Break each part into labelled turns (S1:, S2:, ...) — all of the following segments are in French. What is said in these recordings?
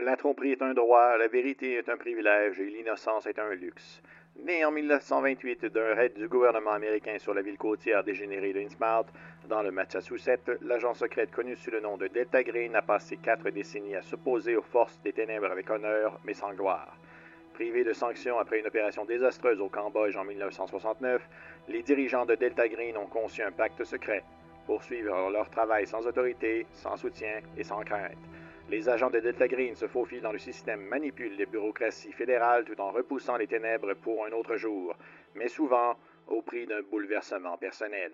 S1: La tromperie est un droit, la vérité est un privilège et l'innocence est un luxe. Né en 1928 d'un raid du gouvernement américain sur la ville côtière dégénérée de Innsmouth, dans le Massachusetts, l'agent secrète connu sous le nom de Delta Green a passé quatre décennies à s'opposer aux forces des ténèbres avec honneur, mais sans gloire. Privés de sanctions après une opération désastreuse au Cambodge en 1969, les dirigeants de Delta Green ont conçu un pacte secret, poursuivre leur travail sans autorité, sans soutien et sans crainte. Les agents de Delta Green se faufilent dans le système, manipulent les bureaucraties fédérales tout en repoussant les ténèbres pour un autre jour, mais souvent au prix d'un bouleversement personnel.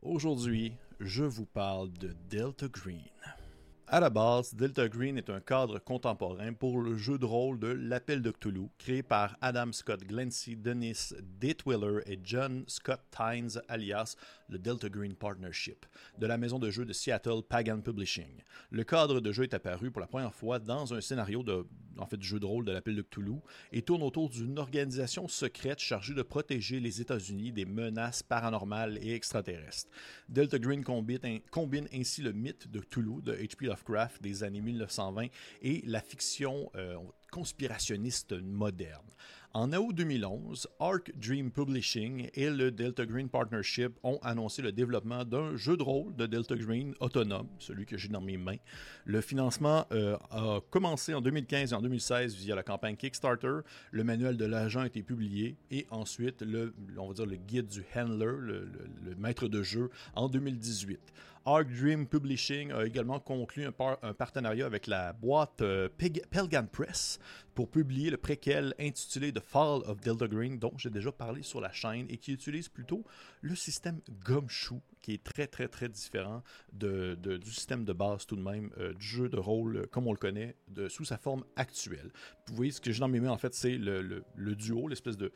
S2: Aujourd'hui, je vous parle de Delta Green. À la base, Delta Green est un cadre contemporain pour le jeu de rôle de L'Appel de Cthulhu, créé par Adam Scott Glancy, Dennis Datewiller et John Scott Tynes, alias le Delta Green Partnership, de la maison de jeu de Seattle Pagan Publishing. Le cadre de jeu est apparu pour la première fois dans un scénario de, en jeu de rôle de l'Appel de Cthulhu et tourne autour d'une organisation secrète chargée de protéger les États-Unis des menaces paranormales et extraterrestres. Delta Green combine, combine ainsi le mythe de Cthulhu de H.P. Des années 1920 et la fiction euh, conspirationniste moderne. En août 2011, Arc Dream Publishing et le Delta Green Partnership ont annoncé le développement d'un jeu de rôle de Delta Green autonome, celui que j'ai dans mes mains. Le financement euh, a commencé en 2015 et en 2016 via la campagne Kickstarter. Le manuel de l'agent a été publié et ensuite le, on va dire le guide du handler, le, le maître de jeu, en 2018. Arc Dream Publishing a également conclu un, partenariat avec la boîte euh, Pelgan Press pour publier le préquel intitulé The Fall of Delta Green, dont j'ai déjà parlé sur la chaîne et qui utilise plutôt le système Gumshoe, qui est très très très différent du système de base tout de même euh, du jeu de rôle euh, comme on le connaît sous sa forme actuelle. Vous voyez, ce que j'ai dans mes mains en fait, c'est le duo, l'espèce de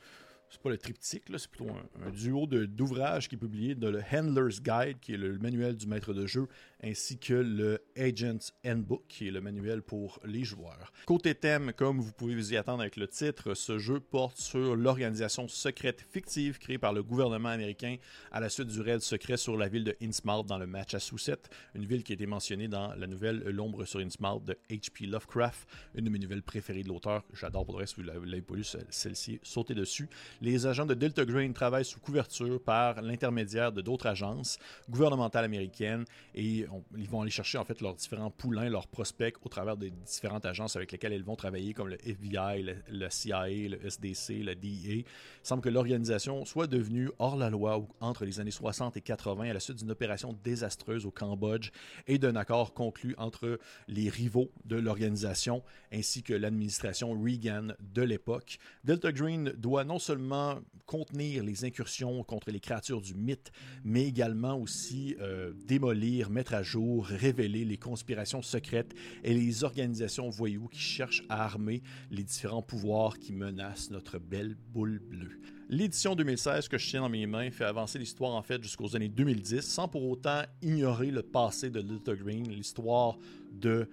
S2: c'est pas le triptyque, c'est plutôt un, duo d'ouvrages qui est publié dans le Handler's Guide, qui est le manuel du maître de jeu, ainsi que le Agent's Handbook, qui est le manuel pour les joueurs. Côté thème, comme vous pouvez vous y attendre avec le titre, ce jeu porte sur l'organisation secrète fictive créée par le gouvernement américain à la suite du raid secret sur la ville de Innsmouth dans le Massachusetts, une ville qui a été mentionnée dans la nouvelle L'ombre sur Innsmouth de H.P. Lovecraft, une de mes nouvelles préférées de l'auteur. J'adore pour le reste, vous l'avez pas lu, celle-ci, sautez dessus les agents de Delta Green travaillent sous couverture par l'intermédiaire de d'autres agences gouvernementales américaines et ils vont aller chercher en fait leurs différents poulains, leurs prospects au travers des différentes agences avec lesquelles ils vont travailler comme le FBI, le, CIA, le SDC, le DEA. Il semble que l'organisation soit devenue hors la loi entre les années 60 et 80 à la suite d'une opération désastreuse au Cambodge et d'un accord conclu entre les rivaux de l'organisation ainsi que l'administration Reagan de l'époque. Delta Green doit non seulement contenir les incursions contre les créatures du mythe, mais également aussi euh, démolir, mettre à jour, révéler les conspirations secrètes et les organisations voyous qui cherchent à armer les différents pouvoirs qui menacent notre belle boule bleue. L'édition 2016 que je tiens dans mes mains fait avancer l'histoire en fait jusqu'aux années 2010 sans pour autant ignorer le passé de Little Green. L'histoire de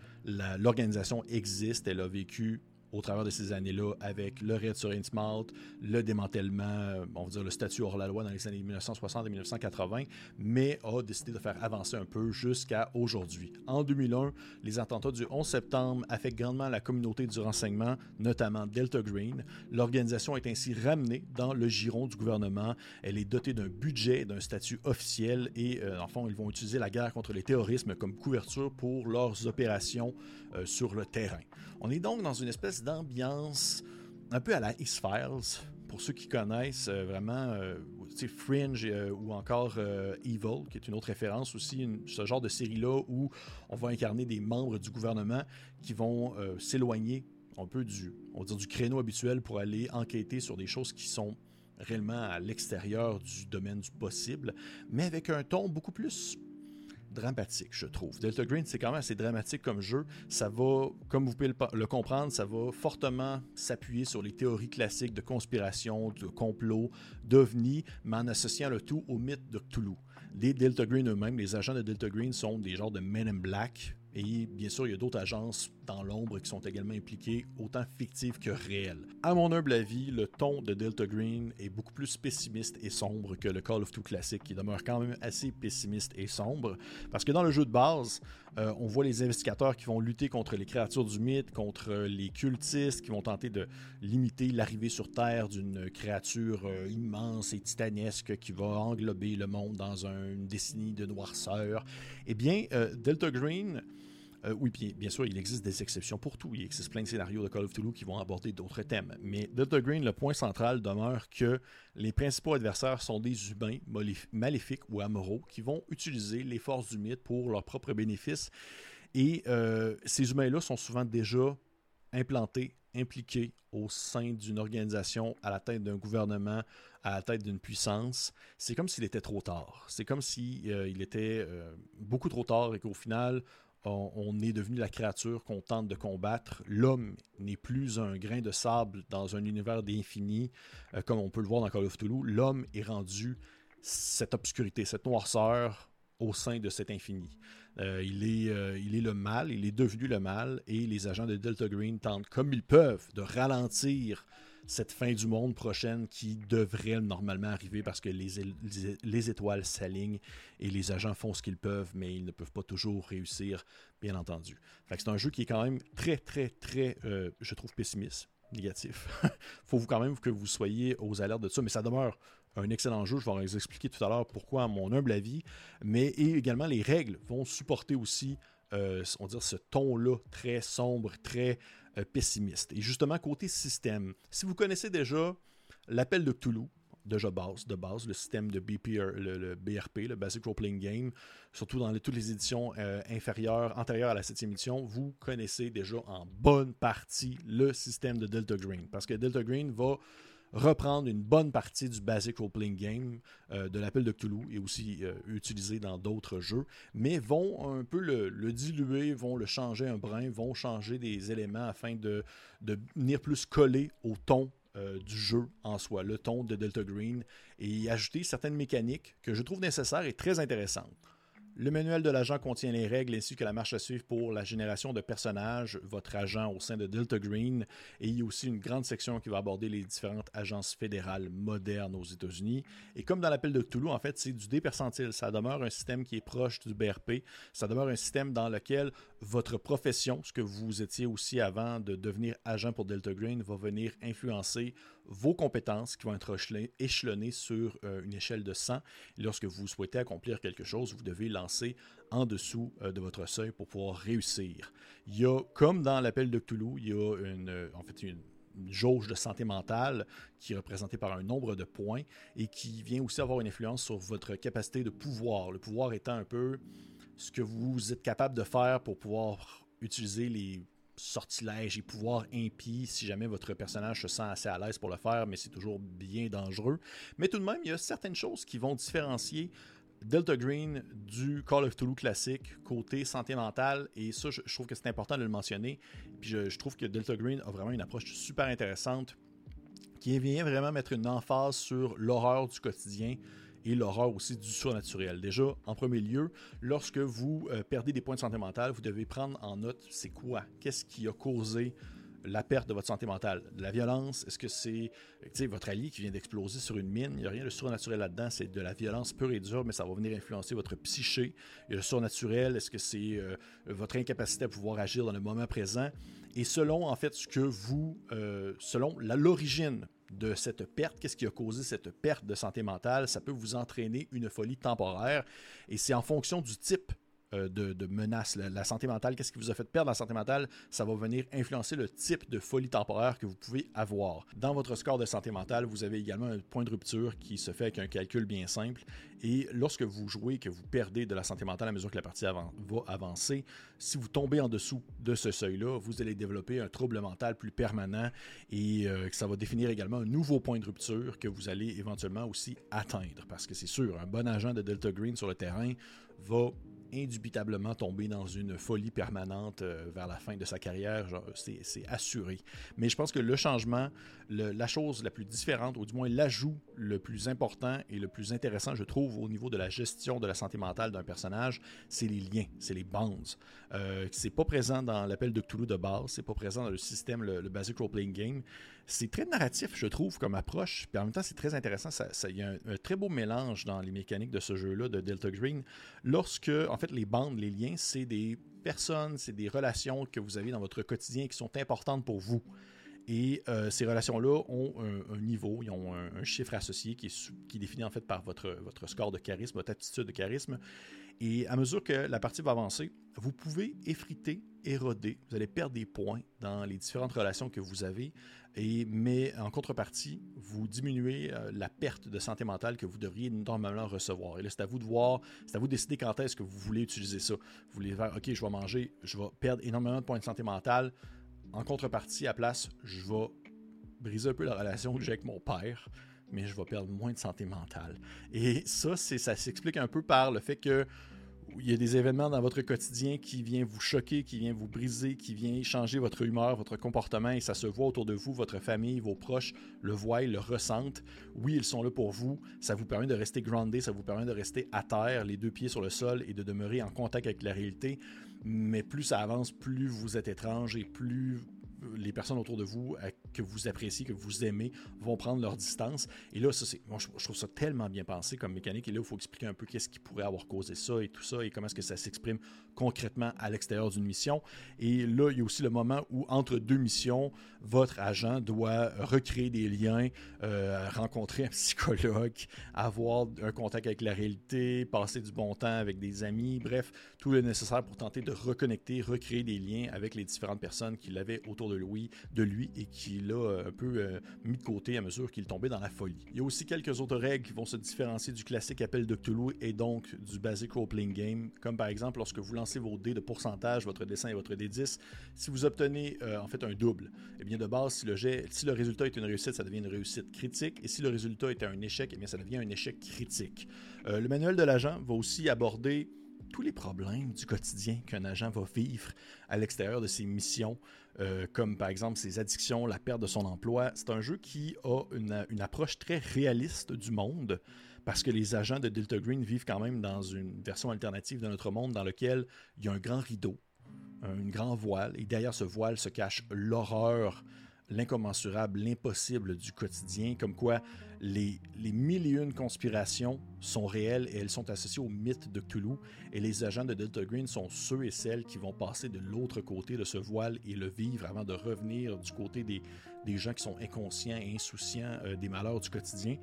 S2: l'organisation existe, elle a vécu au travers de ces années-là avec le raid sur Innsmouth, le démantèlement, euh, on va dire le statut hors la loi dans les années 1960 et 1980, mais a décidé de faire avancer un peu jusqu'à aujourd'hui. En 2001, les attentats du 11 septembre affectent grandement la communauté du renseignement, notamment Delta Green. L'organisation est ainsi ramenée dans le giron du gouvernement. Elle est dotée d'un budget, d'un statut officiel et, euh, en fond, ils vont utiliser la guerre contre les terrorismes comme couverture pour leurs opérations euh, sur le terrain. On est donc dans une espèce d'ambiance un peu à la X-Files. Pour ceux qui connaissent euh, vraiment euh, Fringe euh, ou encore Evil, qui est une autre référence aussi, ce genre de série-là où on va incarner des membres du gouvernement qui vont s'éloigner un peu du, on dire, du créneau habituel pour aller enquêter sur des choses qui sont réellement à l'extérieur du domaine du possible, mais avec un ton beaucoup plus dramatique, je trouve. Delta Green, c'est quand même assez dramatique comme jeu. Ça va, comme vous pouvez le, comprendre, ça va fortement s'appuyer sur les théories classiques de conspiration, de complot, d'ovnis, mais en associant le tout au mythe de Cthulhu. Les Delta Green eux-mêmes, les agents de Delta Green sont des genres de Men in Black. Et bien sûr, il y a d'autres agences dans l'ombre qui sont également impliqués, autant fictifs que réels. À mon humble avis, le ton de Delta Green est beaucoup plus pessimiste et sombre que le Call of Duty classique, qui demeure quand même assez pessimiste et sombre, parce que dans le jeu de base, euh, on voit les investigateurs qui vont lutter contre les créatures du mythe, contre les cultistes, qui vont tenter de limiter l'arrivée sur Terre d'une créature euh, immense et titanesque qui va englober le monde dans une décennie de noirceur. Eh bien, euh, Delta Green euh, oui, bien, sûr, il existe des exceptions pour tout. Il existe plein de scénarios de Call of Duty qui vont aborder d'autres thèmes. Mais Delta Green, le point central demeure que les principaux adversaires sont des humains maléfiques ou amoraux qui vont utiliser les forces du mythe pour leur propre bénéfice. Et euh, ces humains-là sont souvent déjà implantés, impliqués au sein d'une organisation, à la tête d'un gouvernement, à la tête d'une puissance. C'est comme s'il était trop tard. C'est comme s'il euh, était beaucoup trop tard et qu'au final, on, est devenu la créature qu'on tente de combattre. L'homme n'est plus un grain de sable dans un univers d'infini, euh, comme on peut le voir dans Call of Toulouse. L'homme est rendu cette obscurité, cette noirceur au sein de cet infini. Euh, il, est, euh, il est le mal, il est devenu le mal, et les agents de Delta Green tentent, comme ils peuvent, de ralentir cette fin du monde prochaine qui devrait normalement arriver parce que les, les étoiles s'alignent et les agents font ce qu'ils peuvent, mais ils ne peuvent pas toujours réussir, bien entendu. c'est un jeu qui est quand même très, très, très, euh, je trouve, pessimiste, négatif. faut quand même que vous soyez aux alertes de ça, mais ça demeure un excellent jeu. Je vais vous expliquer tout à l'heure pourquoi, à mon humble avis. Mais également, les règles vont supporter aussi, euh, on dire, ce ton-là très sombre, très pessimiste. Et justement, côté système, si vous connaissez déjà l'appel de Cthulhu, déjà base, de base, le système de BPR, le, BRP, le Basic Role Playing Game, surtout dans toutes les éditions euh, inférieures, antérieures à la 7e édition, vous connaissez déjà en bonne partie le système de Delta Green. Parce que Delta Green va reprendre une bonne partie du basic role-playing game euh, de l'appel de Cthulhu et aussi euh, utilisé dans d'autres jeux, mais vont un peu le, diluer, vont le changer un brin, vont changer des éléments afin de, de venir plus coller au ton euh, du jeu en soi, le ton de Delta Green, et ajouter certaines mécaniques que je trouve nécessaires et très intéressantes. Le manuel de l'agent contient les règles ainsi que la marche à suivre pour la génération de personnages, votre agent au sein de Delta Green, et il y a aussi une grande section qui va aborder les différentes agences fédérales modernes aux États-Unis. Et comme dans l'appel de Toulouse, en fait, c'est du dé percentile. Ça demeure un système qui est proche du BRP. Ça demeure un système dans lequel votre profession, ce que vous étiez aussi avant de devenir agent pour Delta Green, va venir influencer vos compétences qui vont être échelonnées sur euh, une échelle de 100. lorsque vous souhaitez accomplir quelque chose, vous devez lancer en dessous euh, de votre seuil pour pouvoir réussir. Il y a, comme dans l'appel de Cthulhu, il y a une, euh, en fait une, jauge de santé mentale qui est représentée par un nombre de points et qui vient aussi avoir une influence sur votre capacité de pouvoir. Le pouvoir étant un peu ce que vous êtes capable de faire pour pouvoir utiliser les sortilèges et pouvoirs impies si jamais votre personnage se sent assez à l'aise pour le faire, mais c'est toujours bien dangereux. Mais tout de même, il y a certaines choses qui vont différencier Delta Green du Call of Toulouse classique côté santé mentale et ça je, trouve que c'est important de le mentionner puis je, trouve que Delta Green a vraiment une approche super intéressante qui vient vraiment mettre une emphase sur l'horreur du quotidien et l'horreur aussi du surnaturel. Déjà, en premier lieu, lorsque vous euh, perdez des points de santé mentale, vous devez prendre en note c'est quoi, qu'est-ce qui a causé la perte de votre santé mentale? De la violence, est-ce que c'est votre allié qui vient d'exploser sur une mine? Il n'y a rien de surnaturel là-dedans, c'est de la violence pure et dure, mais ça va venir influencer votre psyché. A le surnaturel, est-ce que c'est euh, votre incapacité à pouvoir agir dans le moment présent? Et selon, en fait, ce que vous, euh, selon l'origine de cette perte, qu'est-ce qui a causé cette perte de santé mentale, ça peut vous entraîner une folie temporaire. Et c'est en fonction du type euh, de, menace. La, santé mentale, qu'est-ce qui vous a fait perdre la santé mentale, ça va venir influencer le type de folie temporaire que vous pouvez avoir. Dans votre score de santé mentale, vous avez également un point de rupture qui se fait avec un calcul bien simple. Et lorsque vous jouez, que vous perdez de la santé mentale à mesure que la partie va avancer, si vous tombez en dessous de ce seuil-là, vous allez développer un trouble mental plus permanent et euh, ça va définir également un nouveau point de rupture que vous allez éventuellement aussi atteindre. Parce que c'est sûr, un bon agent de Delta Green sur le terrain va indubitablement tomber dans une folie permanente euh, vers la fin de sa carrière. C'est assuré. Mais je pense que le changement, la chose la plus différente, ou du moins l'ajout le plus important et le plus intéressant, je trouve, au niveau de la gestion de la santé mentale d'un personnage, c'est les liens, c'est les bonds. Euh, c'est pas présent dans l'appel de Cthulhu de base, c'est pas présent dans le système, le, Basic Role Playing Game. C'est très narratif, je trouve, comme approche. Puis en même temps, c'est très intéressant. Il y a un, très beau mélange dans les mécaniques de ce jeu-là de Delta Green. Lorsque, en fait, les bandes, les liens, c'est des personnes, c'est des relations que vous avez dans votre quotidien qui sont importantes pour vous. Et euh, ces relations-là ont un, niveau, ils ont un, chiffre associé qui est, qui défini en fait par votre, votre score de charisme, votre attitude de charisme. Et à mesure que la partie va avancer, vous pouvez effriter, éroder, vous allez perdre des points dans les différentes relations que vous avez, et, mais en contrepartie, vous diminuez euh, la perte de santé mentale que vous devriez normalement recevoir. Et là, c'est à vous de voir, c'est à vous de décider quand est-ce que vous voulez utiliser ça. Vous voulez faire, OK, je vais manger, je vais perdre énormément de points de santé mentale. En contrepartie, à place, je vais briser un peu la relation que j'ai avec mon père mais je vais perdre moins de santé mentale. Et ça, ça s'explique un peu par le fait que il y a des événements dans votre quotidien qui viennent vous choquer, qui viennent vous briser, qui viennent changer votre humeur, votre comportement, et ça se voit autour de vous, votre famille, vos proches le voient, le ressentent. Oui, ils sont là pour vous. Ça vous permet de rester groundé, ça vous permet de rester à terre, les deux pieds sur le sol, et de demeurer en contact avec la réalité. Mais plus ça avance, plus vous êtes étrange et plus les personnes autour de vous que vous appréciez, que vous aimez, vont prendre leur distance. Et là, ça, c'est, je, trouve ça tellement bien pensé comme mécanique. Et là, il faut expliquer un peu qu'est-ce qui pourrait avoir causé ça et tout ça, et comment est-ce que ça s'exprime concrètement à l'extérieur d'une mission. Et là, il y a aussi le moment où, entre deux missions, votre agent doit recréer des liens, euh, rencontrer un psychologue, avoir un contact avec la réalité, passer du bon temps avec des amis, bref, tout le nécessaire pour tenter de reconnecter, recréer des liens avec les différentes personnes qu'il avait autour de lui, de lui et qu'il a euh, un peu euh, mis de côté à mesure qu'il tombait dans la folie. Il y a aussi quelques autres règles qui vont se différencier du classique appel de Cthulhu et donc du basic role-playing game, comme par exemple lorsque vous lancez vos dés de pourcentage, votre dessin et votre dé 10, si vous obtenez euh, en fait un double, eh bien de base, si le, si le résultat est une réussite, ça devient une réussite critique, et si le résultat est un échec, eh bien ça devient un échec critique. le manuel de l'agent va aussi aborder tous les problèmes du quotidien qu'un agent va vivre à l'extérieur de ses missions, euh, comme par exemple ses addictions, la perte de son emploi. C'est un jeu qui a une, une, approche très réaliste du monde, parce que les agents de Delta Green vivent quand même dans une version alternative de notre monde dans lequel il y a un grand rideau, un grand voile, et derrière ce voile se cache l'horreur l'incommensurable, l'impossible du quotidien, comme quoi les, les mille et une conspirations sont réelles et elles sont associées au mythe de Cthulhu, et les agents de Delta Green sont ceux et celles qui vont passer de l'autre côté de ce voile et le vivre avant de revenir du côté des, gens qui sont inconscients et insouciants euh, des malheurs du quotidien.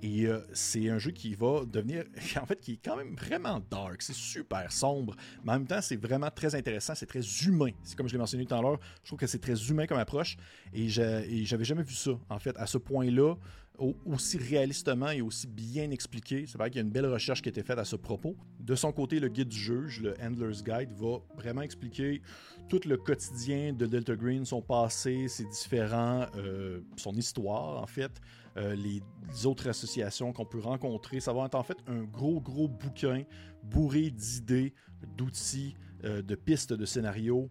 S2: Et euh, c'est un jeu qui va devenir, en fait, qui est quand même vraiment dark. C'est super sombre, mais en même temps, c'est vraiment très intéressant. C'est très humain. C'est comme je l'ai mentionné tout à l'heure. Je trouve que c'est très humain comme approche. Et j'avais jamais vu ça, en fait, à ce point-là aussi réalistement et aussi bien expliqué. C'est vrai qu'il y a une belle recherche qui a été faite à ce propos. De son côté, le guide du juge, le Handler's Guide, va vraiment expliquer tout le quotidien de Delta Green, son passé, ses différents, euh, son histoire en fait, euh, les autres associations qu'on peut rencontrer. Ça va être en fait un gros, gros bouquin bourré d'idées, d'outils, euh, de pistes de scénarios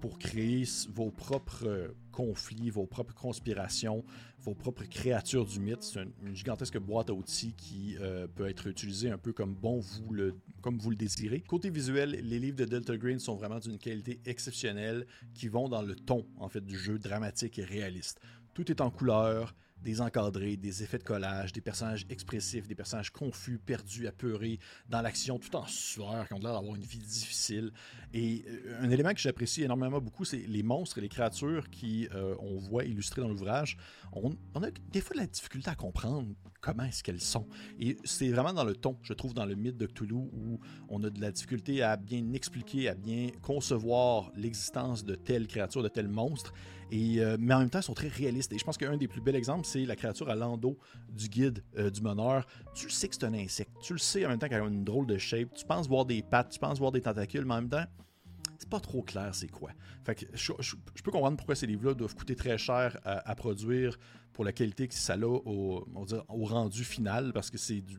S2: pour créer vos propres conflits, vos propres conspirations, vos propres créatures du mythe. C'est une, gigantesque boîte à outils qui peut être utilisée un peu comme bon vous le, comme vous le désirez. Côté visuel, les livres de Delta Green sont vraiment d'une qualité exceptionnelle qui vont dans le ton en fait du jeu dramatique et réaliste. Tout est en couleur, des encadrés, des effets de collage, des personnages expressifs, des personnages confus, perdus, apeurés dans l'action, tout en sueur, qui ont l'air d'avoir une vie difficile. Et euh, un élément que j'apprécie énormément beaucoup, c'est les monstres et les créatures qui euh, on voit illustrés dans l'ouvrage. On, on, a des fois de la difficulté à comprendre comment est-ce qu'elles sont. Et c'est vraiment dans le ton, je trouve, dans le mythe de Cthulhu, où on a de la difficulté à bien expliquer, à bien concevoir l'existence de telles créatures, de tels monstres. Et, euh, mais en même temps, ils sont très réalistes. Et je pense qu'un des plus bels exemples, c'est la créature à l'endos du guide euh, du meneur. Tu le sais que c'est un insecte. Tu le sais en même temps qu'elle a une drôle de shape. Tu penses voir des pattes, tu penses voir des tentacules, mais en même temps, c'est pas trop clair c'est quoi. Fait que je, peux comprendre pourquoi ces livres-là doivent coûter très cher à, à produire pour la qualité que ça a au, au rendu final, parce que c'est du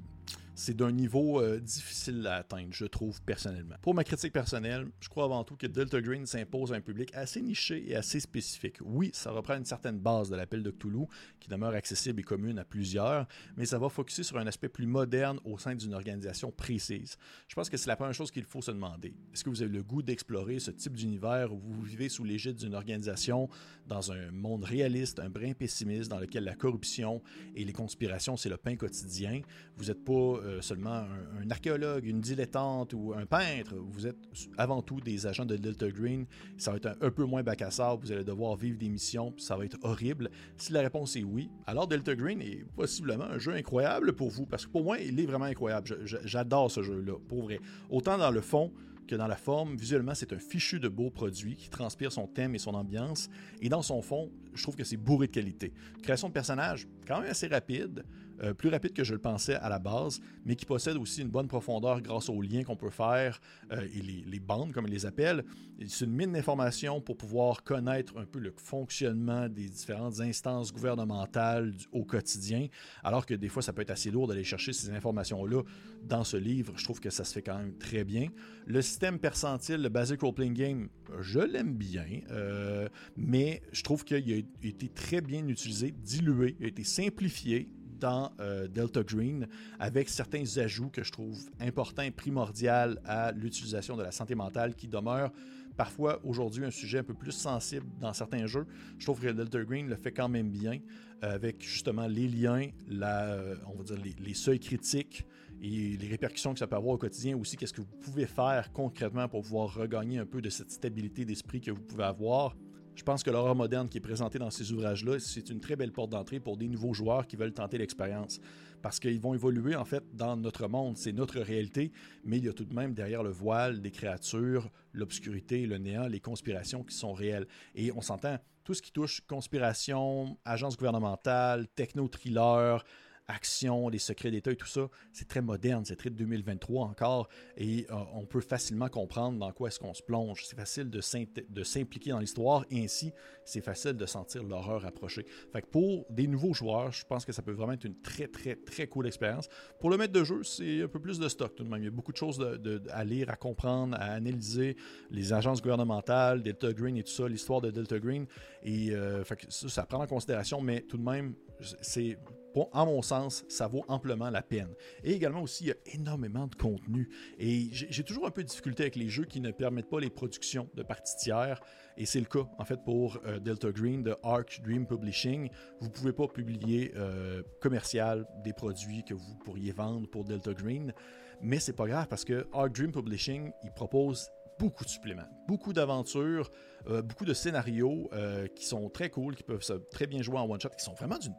S2: c'est d'un niveau euh, difficile à atteindre, je trouve personnellement. Pour ma critique personnelle, je crois avant tout que Delta Green s'impose à un public assez niché et assez spécifique. Oui, ça reprend une certaine base de l'appel de Cthulhu, qui demeure accessible et commune à plusieurs, mais ça va focuser sur un aspect plus moderne au sein d'une organisation précise. Je pense que c'est la première chose qu'il faut se demander. Est-ce que vous avez le goût d'explorer ce type d'univers où vous vivez sous l'égide d'une organisation dans un monde réaliste, un brin pessimiste, dans lequel la corruption et les conspirations, c'est le pain quotidien? Vous n'êtes pas euh, seulement un, archéologue, une dilettante ou un peintre. Vous êtes avant tout des agents de Delta Green. Ça va être un, peu moins bac à sable. Vous allez devoir vivre des missions, ça va être horrible. Si la réponse est oui, alors Delta Green est possiblement un jeu incroyable pour vous. Parce que pour moi, il est vraiment incroyable. J'adore ce jeu-là, pour vrai. Autant dans le fond que dans la forme, visuellement, c'est un fichu de beau produit qui transpire son thème et son ambiance. Et dans son fond, je trouve que c'est bourré de qualité. Création de personnages, quand même assez rapide. Euh, plus rapide que je le pensais à la base, mais qui possède aussi une bonne profondeur grâce aux liens qu'on peut faire euh, et les, bandes, comme ils les appellent. C'est une mine d'informations pour pouvoir connaître un peu le fonctionnement des différentes instances gouvernementales au quotidien, alors que des fois, ça peut être assez lourd d'aller chercher ces informations-là dans ce livre. Je trouve que ça se fait quand même très bien. Le système percentile, le Basic Role Playing Game, je l'aime bien, euh, mais je trouve qu'il a été très bien utilisé, dilué, il a été simplifié dans euh, Delta Green avec certains ajouts que je trouve importants et primordiaux à l'utilisation de la santé mentale qui demeure parfois aujourd'hui un sujet un peu plus sensible dans certains jeux. Je trouve que Delta Green le fait quand même bien euh, avec justement les liens, euh, on va dire les, seuils critiques et les répercussions que ça peut avoir au quotidien aussi. Qu'est-ce que vous pouvez faire concrètement pour pouvoir regagner un peu de cette stabilité d'esprit que vous pouvez avoir? Je pense que l'horreur moderne qui est présentée dans ces ouvrages-là, c'est une très belle porte d'entrée pour des nouveaux joueurs qui veulent tenter l'expérience. Parce qu'ils vont évoluer en fait dans notre monde, c'est notre réalité, mais il y a tout de même derrière le voile des créatures, l'obscurité, le néant, les conspirations qui sont réelles. Et on s'entend, tout ce qui touche conspiration, agence gouvernementale, techno-thriller, action, les secrets d'État et tout ça, c'est très moderne, c'est très 2023 encore, et euh, on peut facilement comprendre dans quoi est-ce qu'on se plonge. C'est facile de s'impliquer dans l'histoire, et ainsi, c'est facile de sentir l'horreur approcher. Fait pour des nouveaux joueurs, je pense que ça peut vraiment être une très, très, très cool expérience. Pour le maître de jeu, c'est un peu plus de stock tout de même. Il y a beaucoup de choses à lire, à comprendre, à analyser, les agences gouvernementales, Delta Green et tout ça, l'histoire de Delta Green, et euh, ça prend en considération, mais tout de même, c'est Bon, à mon sens, ça vaut amplement la peine. Et également aussi, il y a énormément de contenu. Et j'ai toujours un peu de difficulté avec les jeux qui ne permettent pas les productions de parties tiers. Et c'est le cas, en fait, pour euh, Delta Green de Arc Dream Publishing. Vous ne pouvez pas publier euh, commercial des produits que vous pourriez vendre pour Delta Green. Mais c'est pas grave parce que Arc Dream Publishing, il propose beaucoup de suppléments, beaucoup d'aventures, euh, beaucoup de scénarios qui sont très cool, qui peuvent très bien jouer en one-shot, qui sont vraiment d'une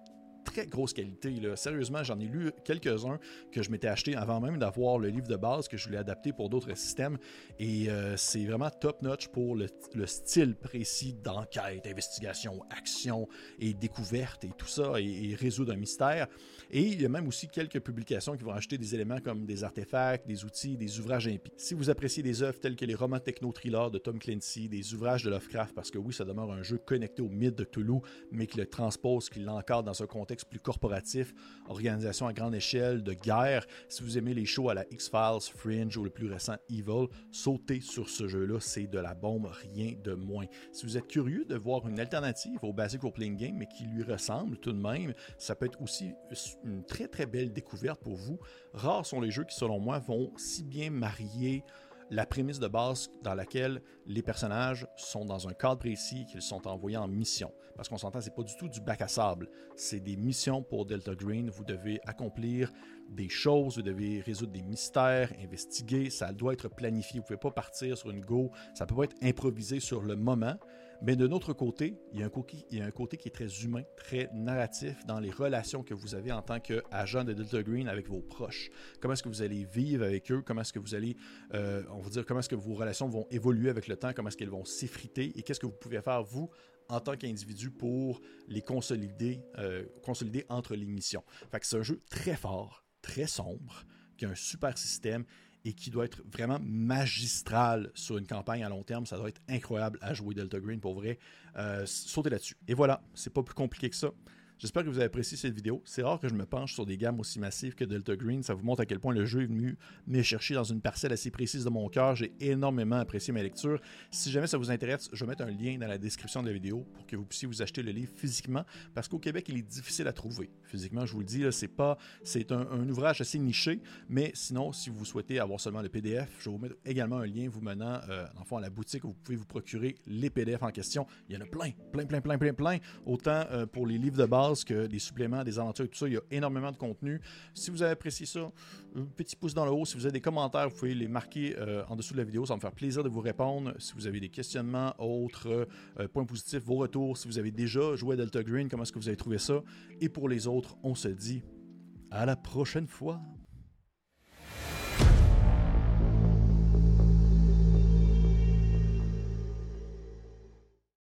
S2: très grosse qualité. Là. Sérieusement, j'en ai lu quelques-uns que je m'étais acheté avant même d'avoir le livre de base que je voulais adapter pour d'autres systèmes. Et euh, c'est vraiment top-notch pour le, style précis d'enquête, investigation, action et découverte et tout ça, et, résoudre un mystère. Et il y a même aussi quelques publications qui vont ajouter des éléments comme des artefacts, des outils, des ouvrages impies. Si vous appréciez des œuvres telles que les romans techno-thrillers de Tom Clancy, des ouvrages de Lovecraft, parce que oui, ça demeure un jeu connecté au mythe de Toulouse, mais qui le transpose, qui l'encadre dans un contexte plus corporatif, organisation à grande échelle, de guerre. Si vous aimez les shows à la X-Files, Fringe ou le plus récent Evil, sautez sur ce jeu-là, c'est de la bombe, rien de moins. Si vous êtes curieux de voir une alternative au Basic Role Playing Game, mais qui lui ressemble tout de même, ça peut être aussi une très très belle découverte pour vous. Rares sont les jeux qui, selon moi, vont si bien marier la prémisse de base dans laquelle les personnages sont dans un cadre précis qu'ils sont envoyés en mission. Parce qu'on s'entend, c'est pas du tout du bac à sable. C'est des missions pour Delta Green. Vous devez accomplir des choses, vous devez résoudre des mystères, investiguer. Ça doit être planifié. Vous pouvez pas partir sur une go. Ça peut pas être improvisé sur le moment. Mais de notre côté, il y, a un côté, qui est très humain, très narratif dans les relations que vous avez en tant qu'agent de Delta Green avec vos proches. Comment est-ce que vous allez vivre avec eux? Comment est-ce que vous allez, euh, on va dire, comment est-ce que vos relations vont évoluer avec le temps? Comment est-ce qu'elles vont s'effriter? Et qu'est-ce que vous pouvez faire, vous, en tant qu'individu pour les consolider, euh, consolider entre les missions? Fait que c'est un jeu très fort, très sombre, qui a un super système et qui doit être vraiment magistral sur une campagne à long terme. Ça doit être incroyable à jouer Delta Green pour vrai. Euh, sautez là-dessus. Et voilà, c'est pas plus compliqué que ça. J'espère que vous avez apprécié cette vidéo. C'est rare que je me penche sur des gammes aussi massives que Delta Green. Ça vous montre à quel point le jeu est venu me chercher dans une parcelle assez précise de mon cœur. J'ai énormément apprécié ma lecture. Si jamais ça vous intéresse, je vais mettre un lien dans la description de la vidéo pour que vous puissiez vous acheter le livre physiquement parce qu'au Québec, il est difficile à trouver. Physiquement, je vous le dis, c'est pas c'est un, ouvrage assez niché, mais sinon, si vous souhaitez avoir seulement le PDF, je vais vous mettre également un lien vous menant euh, à la boutique où vous pouvez vous procurer les PDF en question. Il y en a plein, plein, plein, plein, plein, plein. Autant euh, pour les livres de base que des suppléments, des aventures, tout ça. Il y a énormément de contenu. Si vous avez apprécié ça, petit pouce dans le haut. Si vous avez des commentaires, vous pouvez les marquer euh, en dessous de la vidéo. Ça va me faire plaisir de vous répondre. Si vous avez des questionnements, autres points positifs, vos retours. Si vous avez déjà joué à Delta Green, comment est-ce que vous avez trouvé ça? Et pour les autres, on se dit à la prochaine fois.